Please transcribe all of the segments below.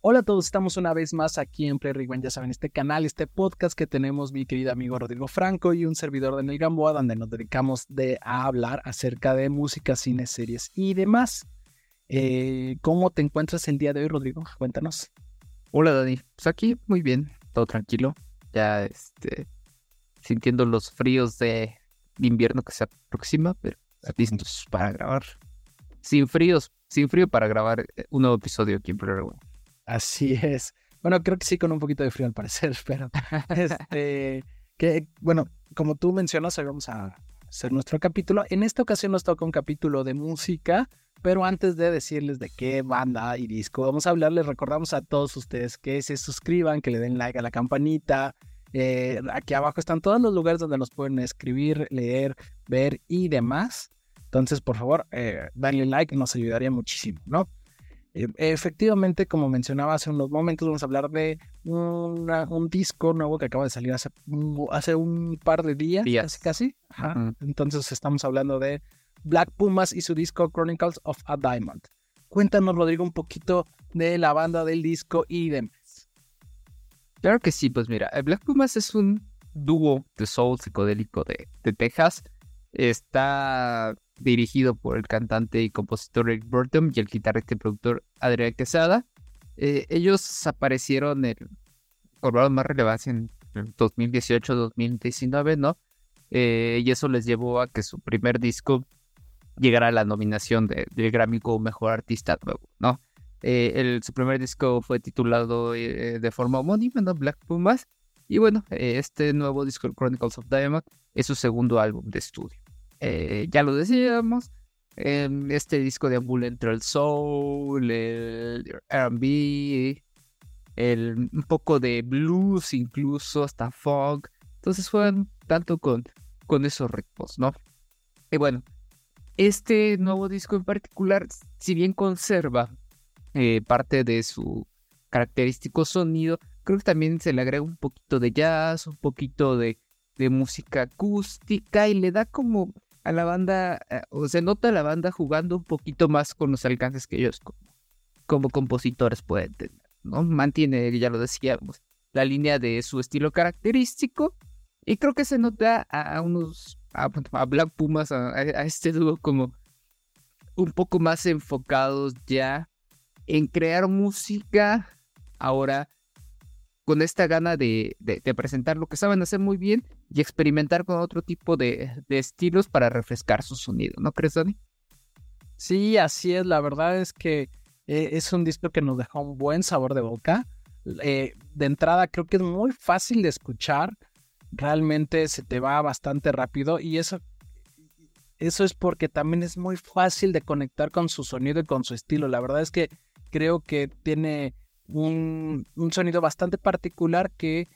Hola a todos, estamos una vez más aquí en Play Rewind, ya saben, este canal, este podcast que tenemos mi querido amigo Rodrigo Franco y un servidor de Nel Gamboa, donde nos dedicamos de, a hablar acerca de música, cine, series y demás. Eh, ¿Cómo te encuentras el día de hoy, Rodrigo? Cuéntanos. Hola, Dani. Pues aquí muy bien, todo tranquilo. Ya este, sintiendo los fríos de invierno que se aproxima, pero listos para grabar. Sin fríos, sin frío para grabar eh, un nuevo episodio aquí en Play Rewind. Así es. Bueno, creo que sí con un poquito de frío al parecer, pero este, que bueno, como tú mencionas, hoy vamos a hacer nuestro capítulo. En esta ocasión nos toca un capítulo de música, pero antes de decirles de qué banda y disco vamos a hablar, les recordamos a todos ustedes que se suscriban, que le den like a la campanita. Eh, aquí abajo están todos los lugares donde nos pueden escribir, leer, ver y demás. Entonces, por favor, eh, like, nos ayudaría muchísimo, ¿no? Eh, efectivamente, como mencionaba hace unos momentos, vamos a hablar de un disco nuevo que acaba de salir hace, hace un par de días, casi. casi. Entonces estamos hablando de Black Pumas y su disco Chronicles of a Diamond. Cuéntanos, Rodrigo, un poquito de la banda del disco y demás. Claro que sí, pues mira, Black Pumas es un dúo de soul psicodélico de, de Texas. Está dirigido por el cantante y compositor Rick Burton y el guitarrista y productor Adrián Quesada. Eh, ellos aparecieron, en, cobraron más relevancia en 2018-2019, ¿no? Eh, y eso les llevó a que su primer disco llegara a la nominación de, del Grammy como Mejor Artista Nuevo, ¿no? Eh, su primer disco fue titulado de forma homónima, ¿no? Black Pumas. Y bueno, este nuevo disco, Chronicles of Diamond, es su segundo álbum de estudio. Eh, ya lo decíamos, este disco deambula entre el soul, el RB, el, un poco de blues, incluso hasta funk. Entonces fueron tanto con, con esos ritmos, ¿no? Y bueno, este nuevo disco en particular, si bien conserva eh, parte de su característico sonido, creo que también se le agrega un poquito de jazz, un poquito de, de música acústica y le da como a la banda, eh, o se nota a la banda jugando un poquito más con los alcances que ellos como, compositores pueden tener, ¿no? Mantiene, ya lo decíamos, la línea de su estilo característico y creo que se nota a, unos, a, Black Pumas, a, este dúo como un poco más enfocados ya en crear música ahora con esta gana de, presentar lo que saben hacer muy bien y experimentar con otro tipo de, estilos para refrescar su sonido, ¿no crees, Dani? Sí, así es. La verdad es que eh, es un disco que nos deja un buen sabor de boca. Eh, de entrada creo que es muy fácil de escuchar. Realmente se te va bastante rápido y eso, eso es porque también es muy fácil de conectar con su sonido y con su estilo. La verdad es que creo que tiene un, sonido bastante particular que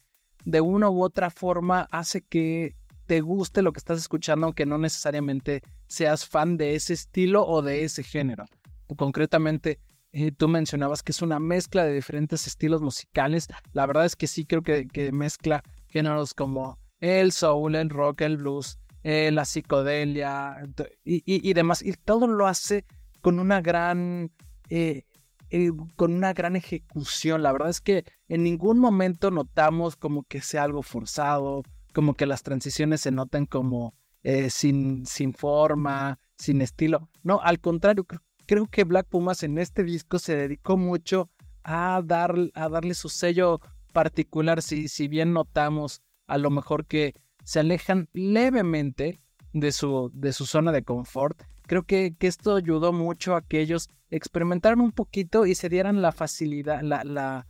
de una u otra forma hace que te guste lo que estás escuchando, aunque no necesariamente seas fan de ese estilo o de ese género. Concretamente, eh, tú mencionabas que es una mezcla de diferentes estilos musicales. La verdad es que sí creo que, mezcla géneros como el soul, el rock, el blues, eh, la psicodelia y, demás. Y todo lo hace con una gran eh, eh, con una gran ejecución. La verdad es que en ningún momento notamos como que sea algo forzado, como que las transiciones se noten como eh, sin, sin forma, sin estilo. No, al contrario, creo, que Black Pumas en este disco se dedicó mucho a, dar, a darle su sello particular. Si, si bien notamos a lo mejor que se alejan levemente de su, de su zona de confort, creo que, que, esto ayudó mucho a que ellos experimentaran un poquito y se dieran la facilidad, la, la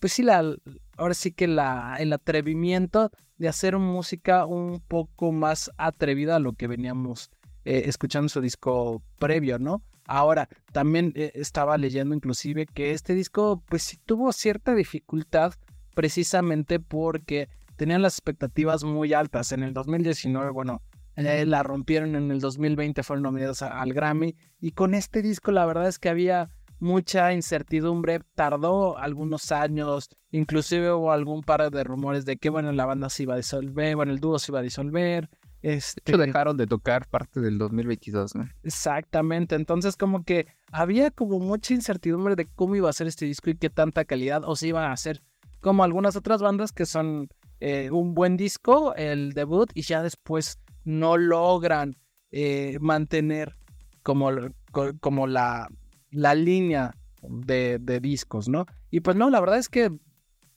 pues sí, la, ahora sí que la, el atrevimiento de hacer música un poco más atrevida a lo que veníamos eh, escuchando su disco previo, ¿no? Ahora, también eh, estaba leyendo inclusive que este disco pues sí tuvo cierta dificultad precisamente porque tenían las expectativas muy altas. En el 2019, bueno, eh, la rompieron en el 2020, fueron nominados al Grammy. Y con este disco la verdad es que había mucha incertidumbre, tardó algunos años, inclusive hubo algún par de rumores de que bueno, la banda se iba a disolver, bueno, el dúo se iba a disolver, Este, dejaron de tocar parte del 2022, ¿no? Exactamente, entonces como que había como mucha incertidumbre de cómo iba a ser este disco y qué tanta calidad, o si iba a ser como algunas otras bandas que son eh, un buen disco, el debut, y ya después no logran eh, mantener como, como la, la línea de, de discos, ¿no? Y pues no, la verdad es que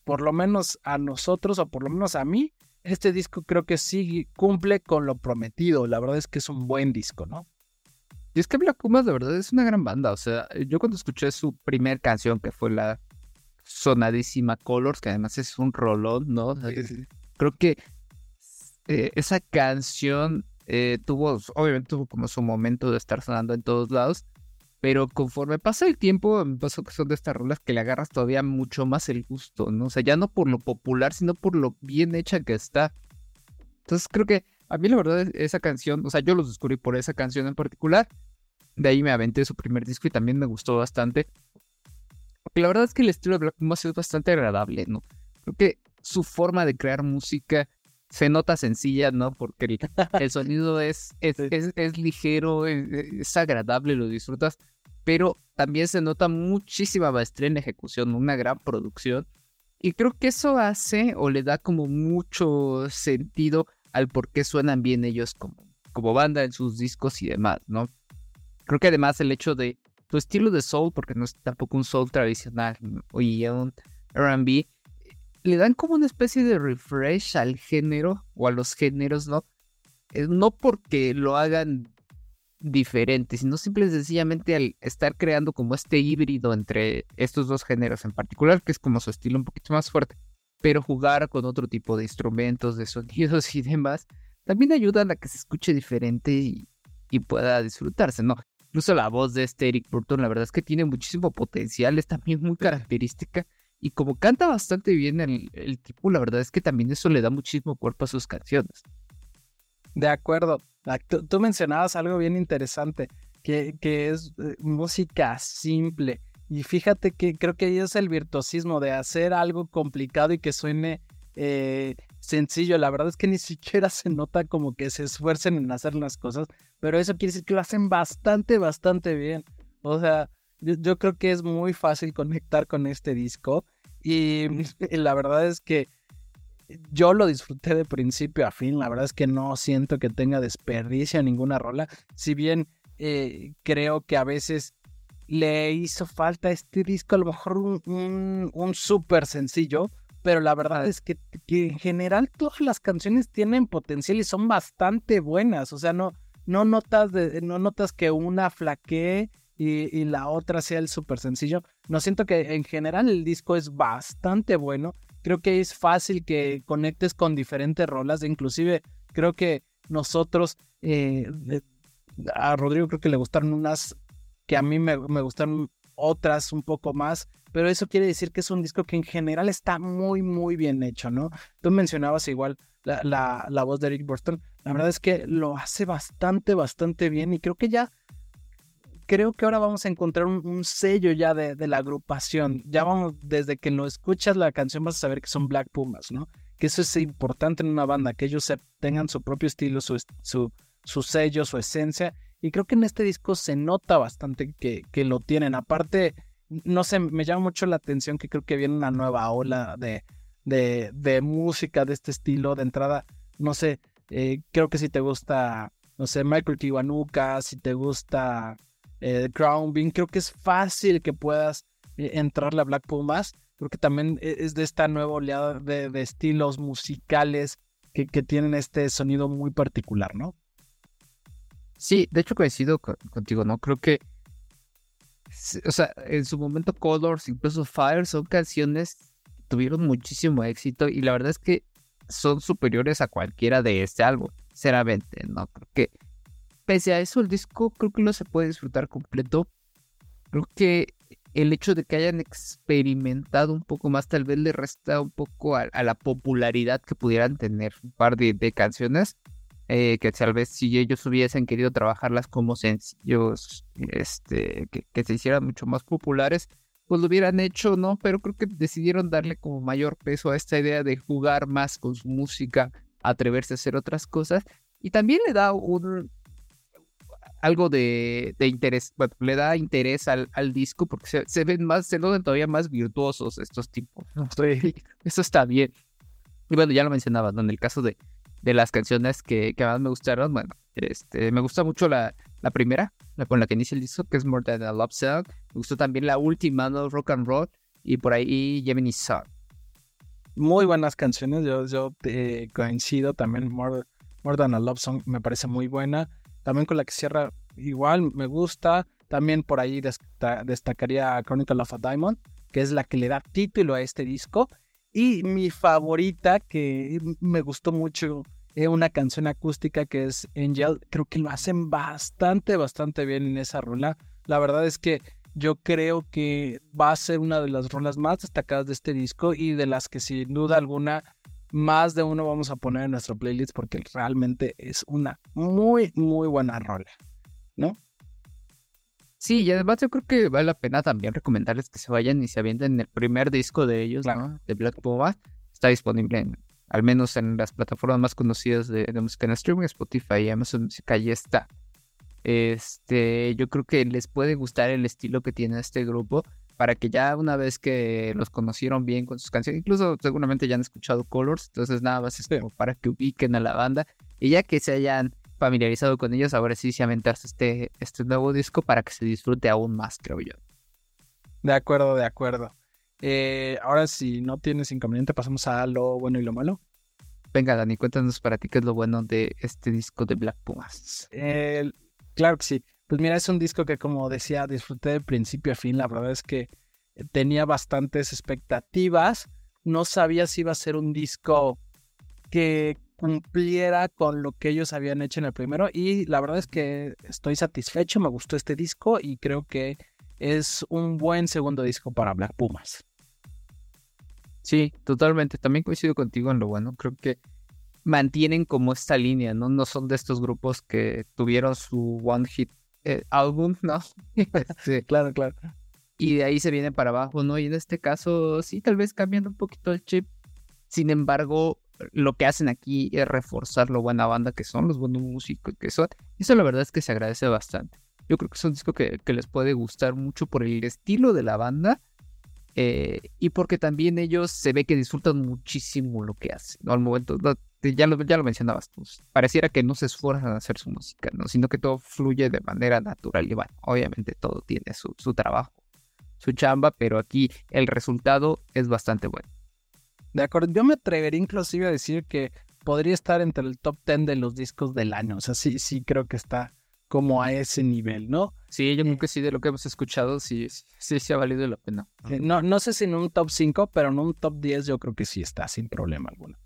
por lo menos a nosotros, o por lo menos a mí, este disco creo que sí cumple con lo prometido. La verdad es que es un buen disco, ¿no? Y es que Black Pumas de verdad es una gran banda. O sea, yo cuando escuché su primer canción, que fue la sonadísima Colors, que además es un rolón, ¿no? Creo que eh, esa canción eh, tuvo, obviamente tuvo como su momento de estar sonando en todos lados, pero conforme pasa el tiempo, me pasó que son de estas rolas que le agarras todavía mucho más el gusto, ¿no? O sea, ya no por lo popular, sino por lo bien hecha que está. Entonces creo que a mí la verdad esa canción, o sea, yo los descubrí por esa canción en particular. De ahí me aventé su primer disco y también me gustó bastante. Porque la verdad es que el estilo de Black Pumas es bastante agradable, ¿no? Creo que su forma de crear música se nota sencilla, ¿no? Porque el, sonido es, es, es, ligero, es, agradable, lo disfrutas, pero también se nota muchísima maestría en ejecución, una gran producción. Y creo que eso hace o le da como mucho sentido al por qué suenan bien ellos como, como banda en sus discos y demás, ¿no? Creo que además el hecho de tu estilo de soul, porque no es tampoco un soul tradicional o un RB, le dan como una especie de refresh al género o a los géneros, ¿no? Eh, no porque lo hagan diferente, sino simple y sencillamente al estar creando como este híbrido entre estos dos géneros en particular, que es como su estilo un poquito más fuerte, pero jugar con otro tipo de instrumentos, de sonidos y demás, también ayudan a que se escuche diferente y, y pueda disfrutarse, ¿no? Incluso la voz de este Eric Burton, la verdad es que tiene muchísimo potencial, es también muy característica y como canta bastante bien el, tipo, la verdad es que también eso le da muchísimo cuerpo a sus canciones. De acuerdo. Ah, tú, mencionabas algo bien interesante, que, es eh, música simple. Y fíjate que creo que ahí es el virtuosismo de hacer algo complicado y que suene eh, sencillo. La verdad es que ni siquiera se nota como que se esfuercen en hacer las cosas, pero eso quiere decir que lo hacen bastante, bastante bien. O sea, yo, creo que es muy fácil conectar con este disco y, la verdad es que yo lo disfruté de principio a fin. La verdad es que no siento que tenga desperdicio ninguna rola. Si bien eh, creo que a veces le hizo falta a este disco, a lo mejor un, un, súper sencillo. Pero la verdad es que, en general todas las canciones tienen potencial y son bastante buenas. O sea, no, no, notas, de, no notas que una flaquee y, la otra sea el súper sencillo. No siento que en general el disco es bastante bueno. Creo que es fácil que conectes con diferentes rolas. Inclusive creo que nosotros, eh, a Rodrigo creo que le gustaron unas que a mí me, me gustaron otras un poco más, pero eso quiere decir que es un disco que en general está muy, muy bien hecho, ¿no? Tú mencionabas igual la, la, voz de Eric Burstyn, la verdad es que lo hace bastante, bastante bien y creo que ya creo que ahora vamos a encontrar un, sello ya de, la agrupación. Ya vamos, desde que lo escuchas la canción vas a saber que son Black Pumas, ¿no? Que eso es importante en una banda, que ellos tengan su propio estilo, su, su, sello, su esencia. Y creo que en este disco se nota bastante que, que lo tienen. Aparte, no sé, me llama mucho la atención que creo que viene una nueva ola de, de, de música de este estilo. De entrada, no sé, eh, creo que si te gusta, no sé, Michael Kiwanuka, si te gusta eh, Crown Bean, creo que es fácil que puedas eh, entrarle a Black Pumas. Creo que también e-, es de esta nueva oleada de, estilos musicales que, tienen este sonido muy particular, ¿no? Sí, de hecho coincido contigo, ¿no? Creo que, o sea, en su momento Colors, incluso Fire, son canciones que tuvieron muchísimo éxito y la verdad es que son superiores a cualquiera de este álbum, sinceramente, ¿no? Creo que pese a eso, el disco creo que no se puede disfrutar completo. Creo que el hecho de que hayan experimentado un poco más tal vez le resta un poco a, la popularidad que pudieran tener un par de, canciones. Eh, que tal vez si ellos hubiesen querido trabajarlas como sencillos, este, que, que, se hicieran mucho más populares, pues lo hubieran hecho, ¿no? Pero creo que decidieron darle como mayor peso a esta idea de jugar más con su música, atreverse a hacer otras cosas Y también le da un algo de, interés, bueno, le da interés al, al disco porque se, ven más, se notan todavía más virtuosos estos tipos. Eso está bien. Y bueno, ya lo mencionaba, ¿no? En el caso de, de las canciones que, que, más me gustaron, bueno, este, me gusta mucho la, la primera, la con la que inicia el disco, que es More Than a Love Song. Me gustó también la última, ¿no? Rock and Roll. Y por ahí Gemini Song. Muy buenas canciones, yo, yo coincido también. More, More Than a Love Song me parece muy buena. También con la que cierra igual me gusta. También por ahí destacaría Chronicle of a Diamond, que es la que le da título a este disco. Y mi favorita, que me gustó mucho, es una canción acústica que es Angel. Creo que lo hacen bastante, bastante bien en esa rola. La verdad es que yo creo que va a ser una de las rolas más destacadas de este disco y de las que sin duda alguna más de uno vamos a poner en nuestro playlist porque realmente es una muy, muy buena rola, ¿no? Sí, y además yo creo que vale la pena también recomendarles que se vayan y se avienten el primer disco de ellos, ¿no? De Black Puma. Está disponible en, al menos en las plataformas más conocidas de, música en streaming, Spotify, Amazon Music, ahí está. Este, yo creo que les puede gustar el estilo que tiene este grupo para que ya una vez que los conocieron bien con sus canciones, incluso seguramente ya han escuchado Colors, entonces nada más es como para que ubiquen a la banda y ya que se hayan familiarizado con ellos, ahora sí se aventarse este, este nuevo disco para que se disfrute aún más, creo yo. De acuerdo, de acuerdo. Eh, ahora si no tienes inconveniente, pasamos a lo bueno y lo malo. Venga, Dani, cuéntanos para ti qué es lo bueno de este disco de Black Pumas. claro que sí. Pues mira, es un disco que como decía, disfruté de principio a fin. La verdad es que tenía bastantes expectativas. No sabía si iba a ser un disco que cumpliera con lo que ellos habían hecho en el primero. Y la verdad es que estoy satisfecho, me gustó este disco y creo que es un buen segundo disco para Black Pumas. Sí, totalmente. También coincido contigo en lo bueno. Creo que mantienen como esta línea, ¿no? No son de estos grupos que tuvieron su one hit eh, álbum, ¿no? sí, claro, claro. Y de ahí se viene para abajo, ¿no? Y en este caso, sí, tal vez cambiando un poquito el chip. Sin embargo, lo que hacen aquí es reforzar lo buena banda que son, los buenos músicos que son. Eso la verdad es que se agradece bastante. Yo creo que es un disco que, les puede gustar mucho por el estilo de la banda eh, y porque también ellos se ve que disfrutan muchísimo lo que hacen. ¿no? Al momento, ya lo, ya lo mencionabas tú, pareciera que no se esfuerzan a hacer su música, ¿no? sino que todo fluye de manera natural. Y bueno, obviamente todo tiene su, su trabajo, su chamba, pero aquí el resultado es bastante bueno. De acuerdo, yo me atrevería inclusive a decir que podría estar entre el top 10 de los discos del año. O sea, sí, sí creo que está como a ese nivel, ¿no? Sí, yo creo que sí, de lo que hemos escuchado, sí, sí, sí ha valido la pena. No, no sé si en un top 5, pero en un top 10 yo creo que sí está, sin problema alguno.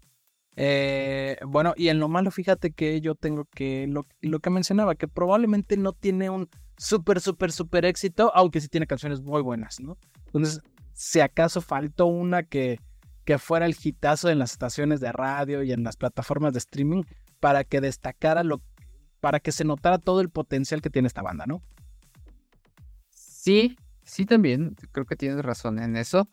Eh, bueno, y en lo malo, fíjate que yo tengo que, lo, que mencionaba, que probablemente no tiene un súper, súper, súper éxito, aunque sí tiene canciones muy buenas, ¿no? Entonces, si acaso faltó una que, que fuera el hitazo en las estaciones de radio y en las plataformas de streaming para que destacara lo, para que se notara todo el potencial que tiene esta banda, ¿no? Sí, sí también, creo que tienes razón en eso.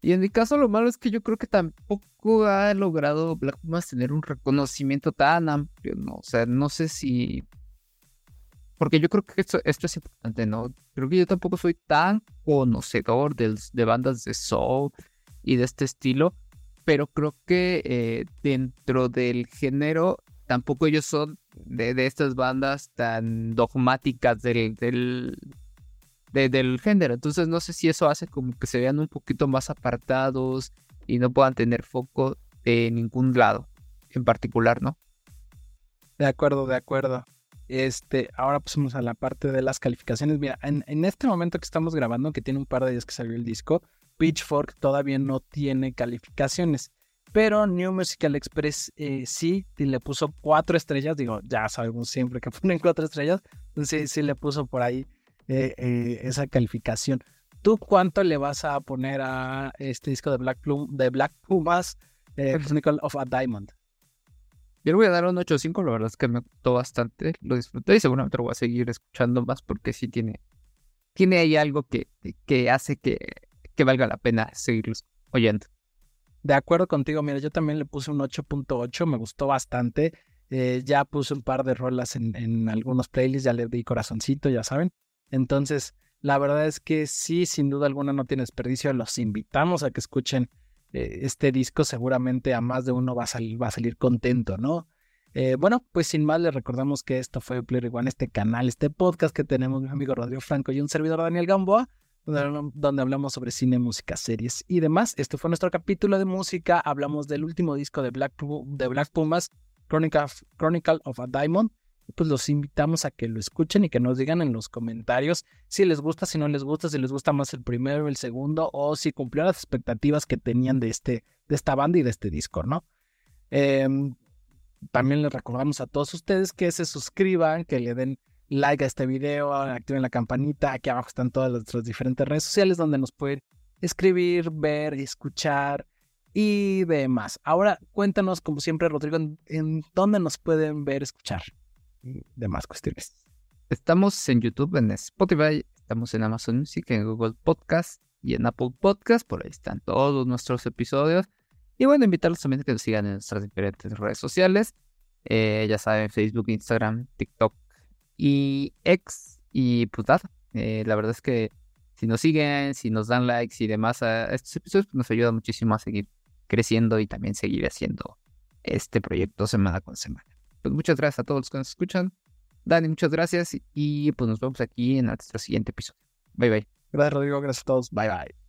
Y en mi caso lo malo es que yo creo que tampoco ha logrado Black Pumas tener un reconocimiento tan amplio, ¿no? O sea, no sé si... Porque yo creo que esto, esto es importante, ¿no? Creo que yo tampoco soy tan conocedor de, de bandas de soul y de este estilo, pero creo que eh, dentro del género tampoco ellos son de, de estas bandas tan dogmáticas del, del, del género. Entonces no sé si eso hace como que se vean un poquito más apartados y no puedan tener foco de ningún lado en particular, ¿no? De acuerdo, de acuerdo. Este, ahora pasamos a la parte de las calificaciones. Mira, en, este momento que estamos grabando, que tiene un par de días que salió el disco, Pitchfork todavía no tiene calificaciones. Pero New Musical Express eh, sí, le puso cuatro estrellas. Digo, ya sabemos siempre que ponen cuatro estrellas. Entonces sí le puso por ahí eh, eh, esa calificación. ¿Tú cuánto le vas a poner a este disco de Black, Plum, de Black Pumas, eh, Chronicle of a Diamond? Yo le voy a dar un 8.5, la verdad es que me gustó bastante, lo disfruté y seguramente lo voy a seguir escuchando más porque sí tiene, tiene ahí algo que, que hace que, que valga la pena seguirlos oyendo. De acuerdo contigo, mira, yo también le puse un 8.8, me gustó bastante. Eh, ya puse un par de rolas en, en algunos playlists, ya le di corazoncito, ya saben. Entonces, la verdad es que sí, sin duda alguna no tiene desperdicio. Los invitamos a que escuchen eh, este disco. Seguramente a más de uno va a, salir, va a salir contento, ¿no? Eh, bueno, pues sin más, les recordamos que esto fue Player One, este canal, este podcast que tenemos mi amigo Rodrigo Franco y un servidor Daniel Gamboa, donde, hablamos sobre cine, música, series y demás. Este fue nuestro capítulo de música. Hablamos del último disco de Black, Pumas, Chronicle of a Diamond pues los invitamos a que lo escuchen y que nos digan en los comentarios si les gusta, si no les gusta, si les gusta más el primero, el segundo, o si cumplió las expectativas que tenían de, este, de esta banda y de este disco, ¿no? Em, también les recordamos a todos ustedes que se suscriban, que le den like a este video, activen la campanita, aquí abajo están todas nuestras diferentes redes sociales donde nos pueden escribir, ver, escuchar y demás. Ahora cuéntanos, como siempre, Rodrigo, en, en dónde nos pueden ver, escuchar demás cuestiones. Estamos en YouTube, en Spotify, estamos en Amazon Music, en Google Podcast y en Apple Podcast. Por ahí están todos nuestros episodios. Y bueno, invitarlos también a que nos sigan en nuestras diferentes redes sociales. Eh, ya saben, Facebook, Instagram, TikTok y X. Y pues eh, la verdad es que si nos siguen, si nos dan likes y demás a estos episodios, pues nos ayuda muchísimo a seguir creciendo y también seguir haciendo este proyecto semana con semana. Pues muchas gracias a todos los que nos escuchan. Dani, muchas gracias y pues nos vemos aquí en nuestro siguiente episodio. Bye bye. Gracias Rodrigo, gracias a todos. Bye bye.